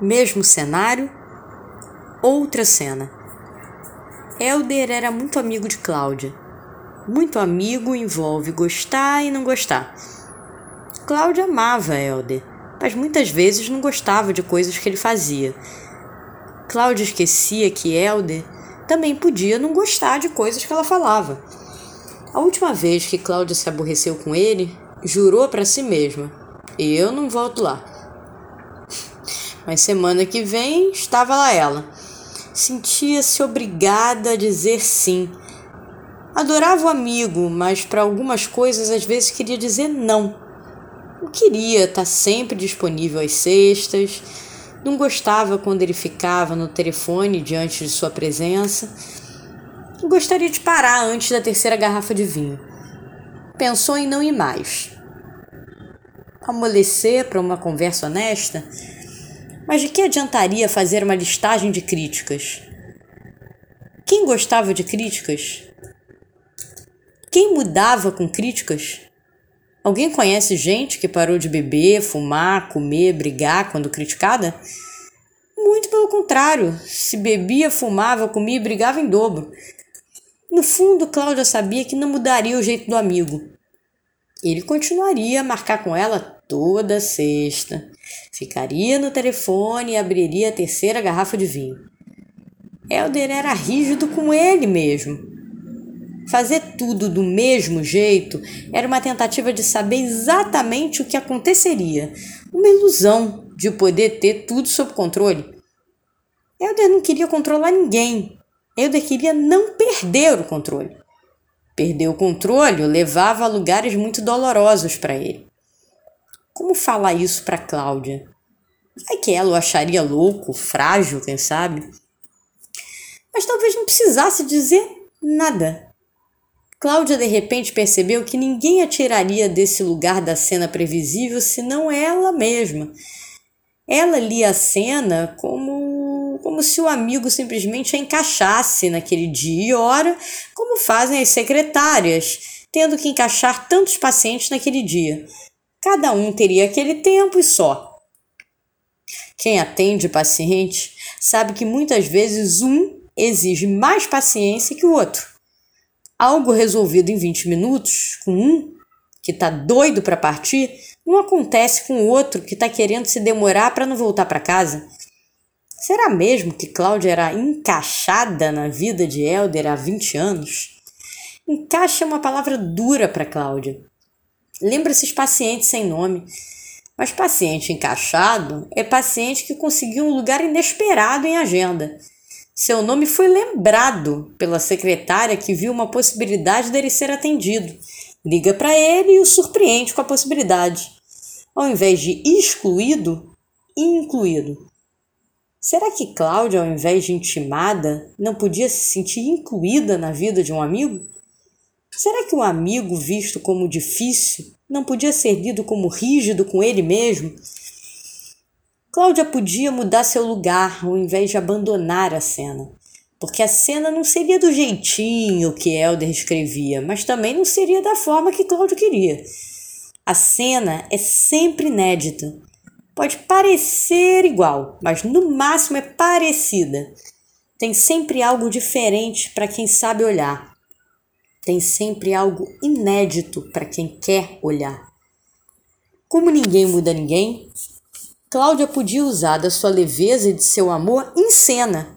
Mesmo cenário, outra cena. Helder era muito amigo de Cláudia. Muito amigo envolve gostar e não gostar. Cláudia amava Helder, mas muitas vezes não gostava de coisas que ele fazia. Cláudia esquecia que Helder também podia não gostar de coisas que ela falava. A última vez que Cláudia se aborreceu com ele, jurou para si mesma: Eu não volto lá. Mas semana que vem estava lá ela. Sentia-se obrigada a dizer sim. Adorava o amigo, mas para algumas coisas às vezes queria dizer não. Não queria estar sempre disponível às sextas, não gostava quando ele ficava no telefone diante de sua presença. Gostaria de parar antes da terceira garrafa de vinho. Pensou em não ir mais. Amolecer para uma conversa honesta mas de que adiantaria fazer uma listagem de críticas? Quem gostava de críticas? Quem mudava com críticas? Alguém conhece gente que parou de beber, fumar, comer, brigar quando criticada? Muito pelo contrário, se bebia, fumava, comia e brigava em dobro. No fundo, Cláudia sabia que não mudaria o jeito do amigo. Ele continuaria a marcar com ela toda sexta. Ficaria no telefone e abriria a terceira garrafa de vinho. Helder era rígido com ele mesmo. Fazer tudo do mesmo jeito era uma tentativa de saber exatamente o que aconteceria, uma ilusão de poder ter tudo sob controle. Helder não queria controlar ninguém. Helder queria não perder o controle. Perder o controle levava a lugares muito dolorosos para ele. Como falar isso para Cláudia? Vai que ela o acharia louco, frágil, quem sabe? Mas talvez não precisasse dizer nada. Cláudia de repente percebeu que ninguém a tiraria desse lugar da cena previsível senão ela mesma. Ela lia a cena como, como se o amigo simplesmente a encaixasse naquele dia e hora, como fazem as secretárias, tendo que encaixar tantos pacientes naquele dia. Cada um teria aquele tempo e só. Quem atende paciente sabe que muitas vezes um exige mais paciência que o outro. Algo resolvido em 20 minutos com um que está doido para partir não acontece com o outro que está querendo se demorar para não voltar para casa. Será mesmo que Cláudia era encaixada na vida de Helder há 20 anos? Encaixa é uma palavra dura para Cláudia. Lembra esses pacientes sem nome. Mas paciente encaixado é paciente que conseguiu um lugar inesperado em agenda. Seu nome foi lembrado pela secretária que viu uma possibilidade dele ser atendido. Liga para ele e o surpreende com a possibilidade. Ao invés de excluído, incluído. Será que Cláudia, ao invés de intimada, não podia se sentir incluída na vida de um amigo? Será que um amigo visto como difícil não podia ser lido como rígido com ele mesmo? Cláudia podia mudar seu lugar ao invés de abandonar a cena, porque a cena não seria do jeitinho que Helder escrevia, mas também não seria da forma que Cláudia queria. A cena é sempre inédita. Pode parecer igual, mas no máximo é parecida. Tem sempre algo diferente para quem sabe olhar tem sempre algo inédito para quem quer olhar. Como ninguém muda ninguém, Cláudia podia usar da sua leveza e de seu amor em cena.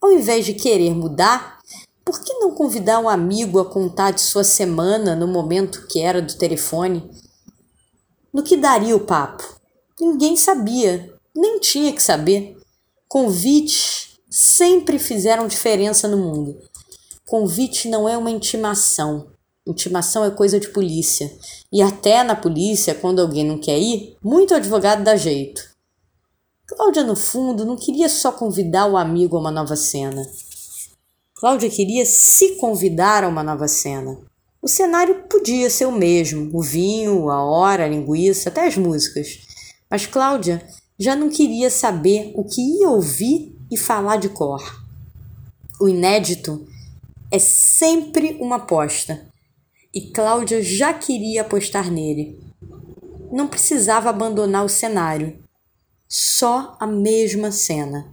Ao invés de querer mudar, por que não convidar um amigo a contar de sua semana no momento que era do telefone? No que daria o papo? Ninguém sabia, nem tinha que saber. Convites sempre fizeram diferença no mundo. Convite não é uma intimação. Intimação é coisa de polícia. E até na polícia, quando alguém não quer ir, muito advogado dá jeito. Cláudia, no fundo, não queria só convidar o amigo a uma nova cena. Cláudia queria se convidar a uma nova cena. O cenário podia ser o mesmo: o vinho, a hora, a linguiça, até as músicas. Mas Cláudia já não queria saber o que ia ouvir e falar de cor. O inédito é sempre uma aposta. E Cláudia já queria apostar nele. Não precisava abandonar o cenário. Só a mesma cena.